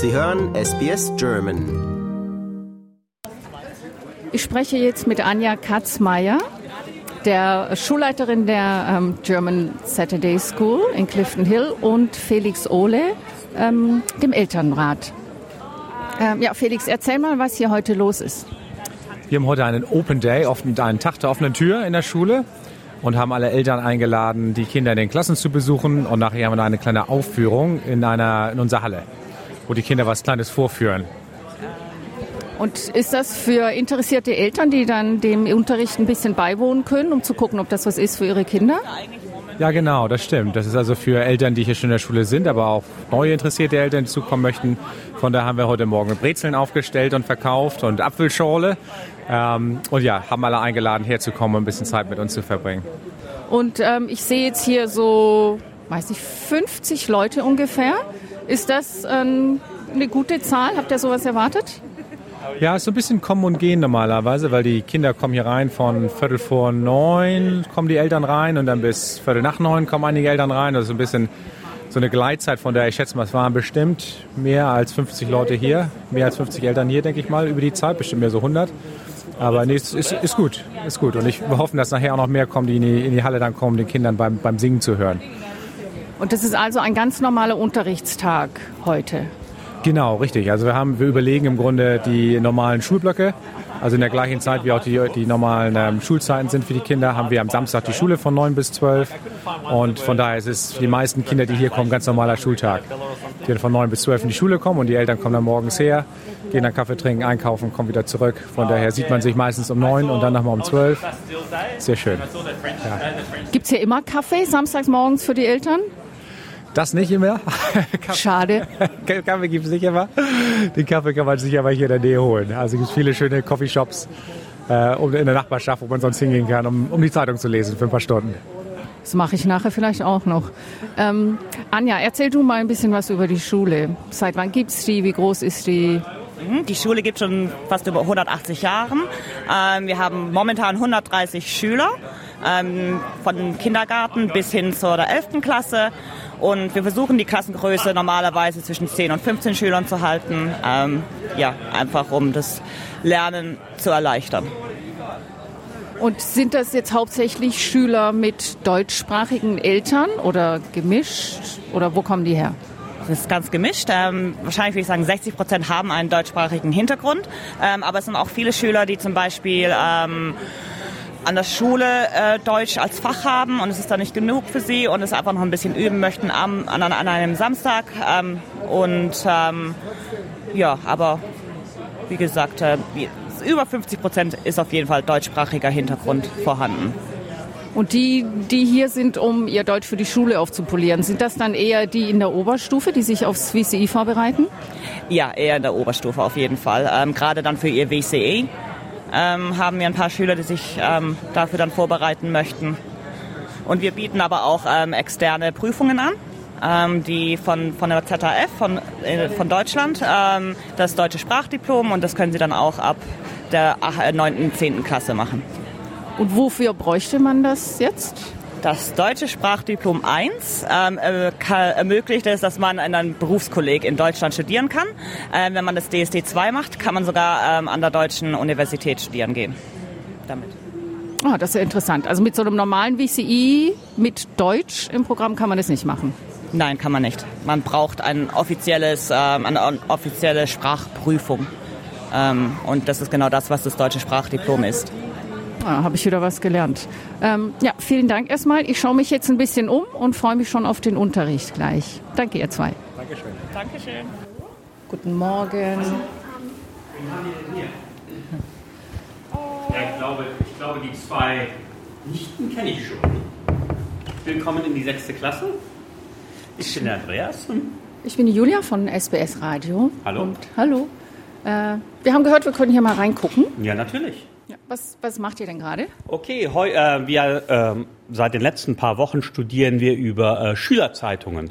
Sie hören SBS German. Ich spreche jetzt mit Anja Katzmeier, der Schulleiterin der ähm, German Saturday School in Clifton Hill und Felix Ohle, ähm, dem Elternrat. Ähm, ja, Felix, erzähl mal, was hier heute los ist. Wir haben heute einen Open Day, einen Tag der offenen Tür in der Schule und haben alle Eltern eingeladen, die Kinder in den Klassen zu besuchen. Und nachher haben wir eine kleine Aufführung in, einer, in unserer Halle, wo die Kinder was Kleines vorführen. Und ist das für interessierte Eltern, die dann dem Unterricht ein bisschen beiwohnen können, um zu gucken, ob das was ist für ihre Kinder? Ja, genau, das stimmt. Das ist also für Eltern, die hier schon in der Schule sind, aber auch neue interessierte Eltern, die zukommen möchten. Von daher haben wir heute Morgen Brezeln aufgestellt und verkauft und Apfelschorle. Ähm, und ja, haben alle eingeladen, herzukommen und ein bisschen Zeit mit uns zu verbringen. Und ähm, ich sehe jetzt hier so, weiß ich, 50 Leute ungefähr. Ist das ähm, eine gute Zahl? Habt ihr sowas erwartet? Ja, ist so ein bisschen kommen und gehen normalerweise, weil die Kinder kommen hier rein von Viertel vor neun, kommen die Eltern rein und dann bis Viertel nach neun kommen einige Eltern rein. Das ist ein bisschen so eine Gleitzeit, von der ich schätze mal, es waren bestimmt mehr als 50 Leute hier, mehr als 50 Eltern hier, denke ich mal, über die Zeit, bestimmt mehr so 100. Aber nee, ist, ist, ist gut, ist gut. Und ich hoffe, dass nachher auch noch mehr kommen, die in die, in die Halle dann kommen, den Kindern beim, beim Singen zu hören. Und das ist also ein ganz normaler Unterrichtstag heute? Genau, richtig. Also wir haben, wir überlegen im Grunde die normalen Schulblöcke. Also in der gleichen Zeit, wie auch die, die normalen ähm, Schulzeiten sind für die Kinder, haben wir am Samstag die Schule von 9 bis 12. Und von daher ist es für die meisten Kinder, die hier kommen, ganz normaler Schultag. Die dann von 9 bis 12 in die Schule kommen und die Eltern kommen dann morgens her, gehen dann Kaffee trinken, einkaufen, kommen wieder zurück. Von daher sieht man sich meistens um 9 und dann nochmal um 12. Sehr schön. Ja. Gibt es hier immer Kaffee samstags morgens für die Eltern? Das nicht immer. Schade. Kaffee gibt es nicht immer. Den Kaffee kann man sich aber hier in der Nähe holen. Also es gibt viele schöne Coffeeshops äh, in der Nachbarschaft, wo man sonst hingehen kann, um, um die Zeitung zu lesen für ein paar Stunden. Das mache ich nachher vielleicht auch noch. Ähm, Anja, erzähl du mal ein bisschen was über die Schule. Seit wann gibt es die? Wie groß ist die? Mhm, die Schule gibt schon fast über 180 Jahren. Ähm, wir haben momentan 130 Schüler, ähm, von Kindergarten bis hin zur 11. Klasse. Und wir versuchen die Klassengröße normalerweise zwischen 10 und 15 Schülern zu halten. Ähm, ja, einfach um das Lernen zu erleichtern. Und sind das jetzt hauptsächlich Schüler mit deutschsprachigen Eltern oder gemischt? Oder wo kommen die her? Das ist ganz gemischt. Ähm, wahrscheinlich würde ich sagen, 60 Prozent haben einen deutschsprachigen Hintergrund. Ähm, aber es sind auch viele Schüler, die zum Beispiel ähm, an der Schule äh, Deutsch als Fach haben und es ist dann nicht genug für sie und es einfach noch ein bisschen üben möchten am, an, an einem Samstag. Ähm, und ähm, ja, aber wie gesagt, äh, über 50 Prozent ist auf jeden Fall deutschsprachiger Hintergrund vorhanden. Und die, die hier sind, um ihr Deutsch für die Schule aufzupolieren, sind das dann eher die in der Oberstufe, die sich aufs WCI vorbereiten? Ja, eher in der Oberstufe auf jeden Fall. Ähm, gerade dann für ihr WCE ähm, haben wir ein paar Schüler, die sich ähm, dafür dann vorbereiten möchten. Und wir bieten aber auch ähm, externe Prüfungen an, ähm, die von, von der ZHF, von, äh, von Deutschland, ähm, das deutsche Sprachdiplom und das können sie dann auch ab der 9. und 10. Klasse machen. Und wofür bräuchte man das jetzt? Das deutsche Sprachdiplom 1 ähm, äh, ermöglicht es, dass man in einem Berufskolleg in Deutschland studieren kann. Ähm, wenn man das DSD 2 macht, kann man sogar ähm, an der deutschen Universität studieren gehen. Damit. Oh, das ist ja interessant. Also mit so einem normalen VCI mit Deutsch im Programm kann man das nicht machen. Nein, kann man nicht. Man braucht ein offizielles, ähm, eine offizielle Sprachprüfung. Ähm, und das ist genau das, was das deutsche Sprachdiplom ist. Ah, habe ich wieder was gelernt. Ähm, ja, vielen Dank erstmal. Ich schaue mich jetzt ein bisschen um und freue mich schon auf den Unterricht gleich. Danke, ihr zwei. Dankeschön. Dankeschön. Guten Morgen. Ja, ich glaube, ich glaube, die zwei Nichten kenne ich schon. Willkommen in die sechste Klasse. Ich bin der Andreas. Ich bin die Julia von SBS Radio. Hallo. Und hallo. Äh, wir haben gehört, wir können hier mal reingucken. Ja, natürlich. Ja, was, was macht ihr denn gerade? Okay, heu, äh, wir äh, seit den letzten paar Wochen studieren wir über äh, Schülerzeitungen.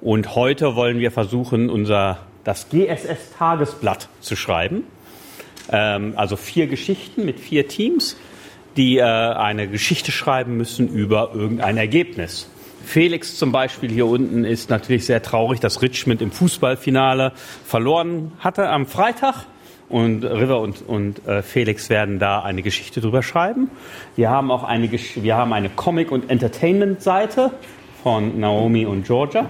Und heute wollen wir versuchen, unser das GSS-Tagesblatt zu schreiben. Ähm, also vier Geschichten mit vier Teams, die äh, eine Geschichte schreiben müssen über irgendein Ergebnis. Felix zum Beispiel hier unten ist natürlich sehr traurig, dass Richmond im Fußballfinale verloren hatte am Freitag. Und River und, und äh, Felix werden da eine Geschichte drüber schreiben. Wir haben auch eine, wir haben eine Comic- und Entertainment-Seite von Naomi und Georgia.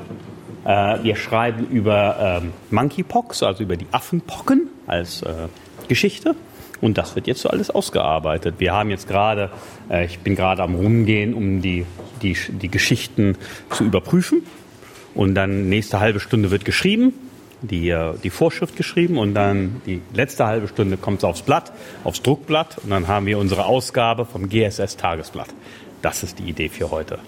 Äh, wir schreiben über ähm, Monkeypox, also über die Affenpocken als äh, Geschichte. Und das wird jetzt so alles ausgearbeitet. Wir haben jetzt gerade, äh, ich bin gerade am Rumgehen, um die, die, die Geschichten zu überprüfen. Und dann nächste halbe Stunde wird geschrieben, die, die Vorschrift geschrieben und dann die letzte halbe Stunde kommt es aufs Blatt, aufs Druckblatt und dann haben wir unsere Ausgabe vom GSS Tagesblatt. Das ist die Idee für heute.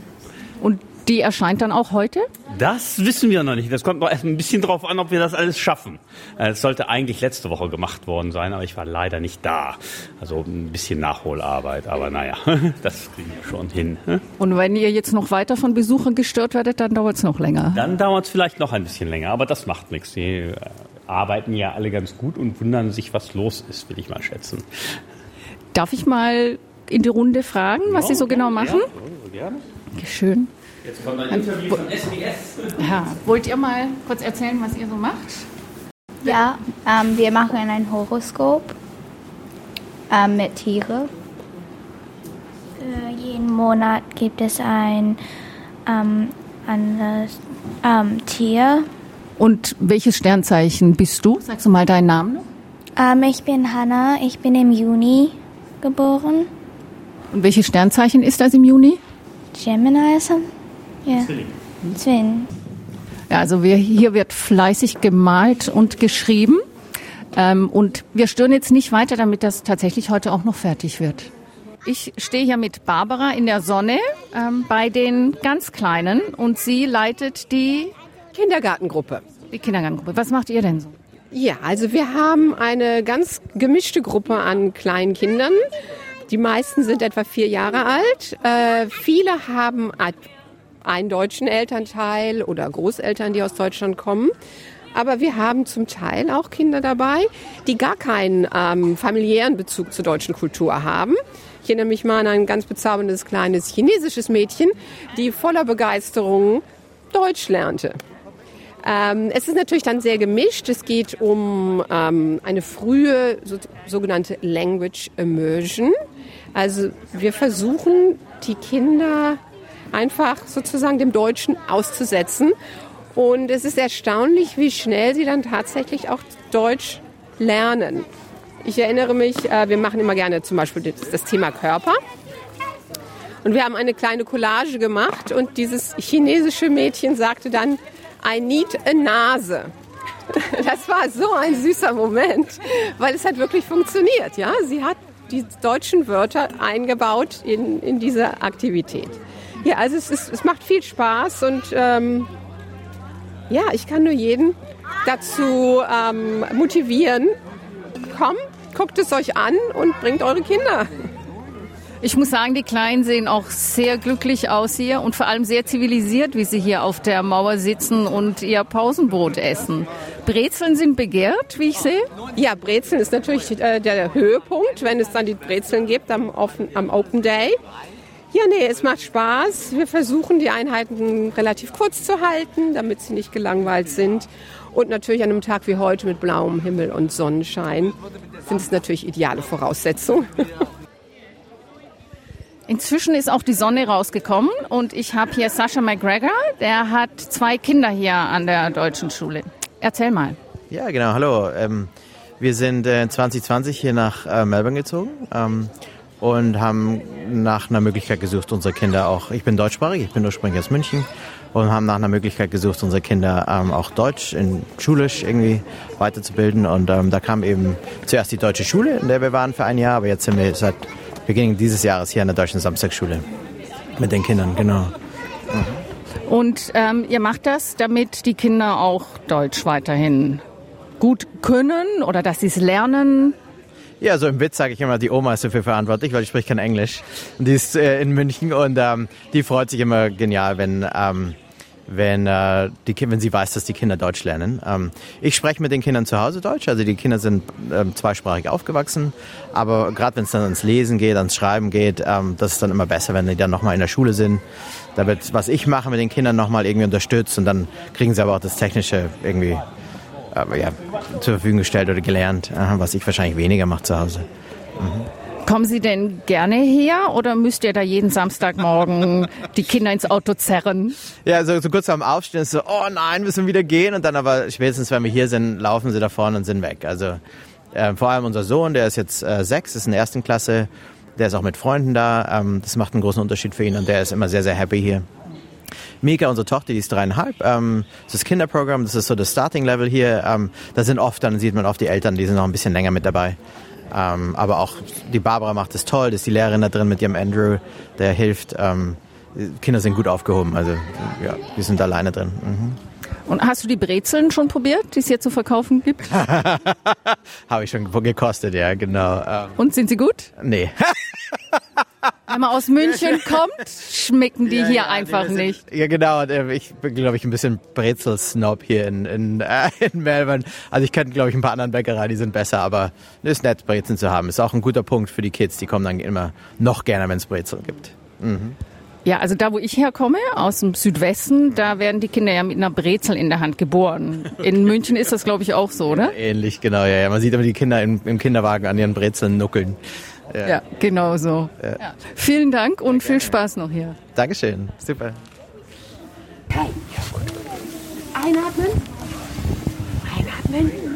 Und die erscheint dann auch heute? Das wissen wir noch nicht. Das kommt noch erst ein bisschen drauf an, ob wir das alles schaffen. Äh, es sollte eigentlich letzte Woche gemacht worden sein, aber ich war leider nicht da. Also ein bisschen Nachholarbeit, aber naja, das kriegen wir schon hin. Und wenn ihr jetzt noch weiter von Besuchern gestört werdet, dann dauert es noch länger. Dann dauert es vielleicht noch ein bisschen länger, aber das macht nichts. Die äh, arbeiten ja alle ganz gut und wundern sich, was los ist, will ich mal schätzen. Darf ich mal in die Runde fragen, was ja, Sie so genau machen? Ja, gerne. Schön. Jetzt kommt ein Interview von SBS. Ja, wollt ihr mal kurz erzählen, was ihr so macht? Ja, ähm, wir machen ein Horoskop ähm, mit Tiere. Für jeden Monat gibt es ein ähm, anderes ähm, Tier. Und welches Sternzeichen bist du? Sagst du mal deinen Namen? Ähm, ich bin Hannah, ich bin im Juni geboren. Und welches Sternzeichen ist das im Juni? Gemini ist ja. Zwilling. Zwilling. Ja, also wir, hier wird fleißig gemalt und geschrieben. Ähm, und wir stören jetzt nicht weiter, damit das tatsächlich heute auch noch fertig wird. Ich stehe hier mit Barbara in der Sonne ähm, bei den ganz Kleinen und sie leitet die Kindergartengruppe. Die Kindergartengruppe. Was macht ihr denn so? Ja, also wir haben eine ganz gemischte Gruppe an kleinen Kindern. Die meisten sind etwa vier Jahre alt. Äh, viele haben einen deutschen Elternteil oder Großeltern, die aus Deutschland kommen. Aber wir haben zum Teil auch Kinder dabei, die gar keinen ähm, familiären Bezug zur deutschen Kultur haben. Ich erinnere mich mal an ein ganz bezauberndes kleines chinesisches Mädchen, die voller Begeisterung Deutsch lernte. Ähm, es ist natürlich dann sehr gemischt. Es geht um ähm, eine frühe so, sogenannte Language Immersion. Also wir versuchen, die Kinder einfach sozusagen dem Deutschen auszusetzen. Und es ist erstaunlich, wie schnell sie dann tatsächlich auch Deutsch lernen. Ich erinnere mich, äh, wir machen immer gerne zum Beispiel das Thema Körper. Und wir haben eine kleine Collage gemacht und dieses chinesische Mädchen sagte dann, I need a Nase. Das war so ein süßer Moment, weil es hat wirklich funktioniert. Ja? Sie hat die deutschen Wörter eingebaut in, in diese Aktivität. Ja, also es, ist, es macht viel Spaß und ähm, ja, ich kann nur jeden dazu ähm, motivieren, kommt, guckt es euch an und bringt eure Kinder. Ich muss sagen, die Kleinen sehen auch sehr glücklich aus hier und vor allem sehr zivilisiert, wie sie hier auf der Mauer sitzen und ihr Pausenbrot essen. Brezeln sind begehrt, wie ich sehe. Ja, Brezeln ist natürlich äh, der Höhepunkt, wenn es dann die Brezeln gibt am, am Open Day. Ja, nee, es macht Spaß. Wir versuchen, die Einheiten relativ kurz zu halten, damit sie nicht gelangweilt sind. Und natürlich an einem Tag wie heute mit blauem Himmel und Sonnenschein sind es natürlich ideale Voraussetzungen. Inzwischen ist auch die Sonne rausgekommen und ich habe hier Sascha McGregor, der hat zwei Kinder hier an der deutschen Schule. Erzähl mal. Ja, genau, hallo. Ähm, wir sind äh, 2020 hier nach äh, Melbourne gezogen. Ähm, und haben nach einer Möglichkeit gesucht, unsere Kinder auch, ich bin deutschsprachig, ich bin ursprünglich aus München und haben nach einer Möglichkeit gesucht, unsere Kinder ähm, auch Deutsch in schulisch irgendwie weiterzubilden und ähm, da kam eben zuerst die deutsche Schule, in der wir waren für ein Jahr, aber jetzt sind wir seit Beginn dieses Jahres hier an der deutschen Samstagsschule mit den Kindern, genau. Mhm. Und ähm, ihr macht das, damit die Kinder auch Deutsch weiterhin gut können oder dass sie es lernen? Ja, so im Witz sage ich immer, die Oma ist dafür verantwortlich, weil ich spreche kein Englisch. Und die ist äh, in München und ähm, die freut sich immer genial, wenn, ähm, wenn, äh, die, wenn sie weiß, dass die Kinder Deutsch lernen. Ähm, ich spreche mit den Kindern zu Hause Deutsch, also die Kinder sind ähm, zweisprachig aufgewachsen, aber gerade wenn es dann ans Lesen geht, ans Schreiben geht, ähm, das ist dann immer besser, wenn die dann nochmal in der Schule sind. Da wird, was ich mache mit den Kindern nochmal irgendwie unterstützt und dann kriegen sie aber auch das Technische irgendwie äh, ja, zur Verfügung gestellt oder gelernt, äh, was ich wahrscheinlich weniger mache zu Hause. Mhm. Kommen Sie denn gerne her oder müsst ihr da jeden Samstagmorgen die Kinder ins Auto zerren? Ja, so, so kurz am Aufstehen ist so, oh nein, müssen wir wieder gehen und dann aber spätestens, wenn wir hier sind, laufen sie da vorne und sind weg. Also äh, vor allem unser Sohn, der ist jetzt äh, sechs, ist in der ersten Klasse, der ist auch mit Freunden da. Ähm, das macht einen großen Unterschied für ihn und der ist immer sehr, sehr happy hier. Mika, unsere Tochter, die ist dreieinhalb. Ähm, das Kinderprogramm, das ist so das Starting Level hier. Ähm, da sind oft, dann sieht man oft die Eltern, die sind noch ein bisschen länger mit dabei. Ähm, aber auch die Barbara macht es toll, das ist die Lehrerin da drin mit ihrem Andrew, der hilft. Ähm, Kinder sind gut aufgehoben, also ja, die sind alleine drin. Mhm. Und hast du die Brezeln schon probiert, die es hier zu verkaufen gibt? Habe ich schon gekostet, ja, genau. Ähm, Und sind sie gut? Nee. Wenn man aus München kommt, schmecken die ja, hier ja, einfach sind, nicht. Ja, genau. Ich bin, glaube ich, ein bisschen Brezel-Snob hier in, in, äh, in Melbourne. Also ich kenne, glaube ich, ein paar anderen Bäckereien, die sind besser, aber es ist nett, Brezeln zu haben. Ist auch ein guter Punkt für die Kids. Die kommen dann immer noch gerne, wenn es Brezeln gibt. Mhm. Ja, also da, wo ich herkomme, aus dem Südwesten, da werden die Kinder ja mit einer Brezel in der Hand geboren. In München ist das, glaube ich, auch so, oder? Ähnlich, genau. Ja, ja. Man sieht immer die Kinder im, im Kinderwagen an ihren Brezeln nuckeln. Ja, ja genau so. Ja. Ja. Vielen Dank und viel Spaß noch hier. Dankeschön. Super. Einatmen. Einatmen.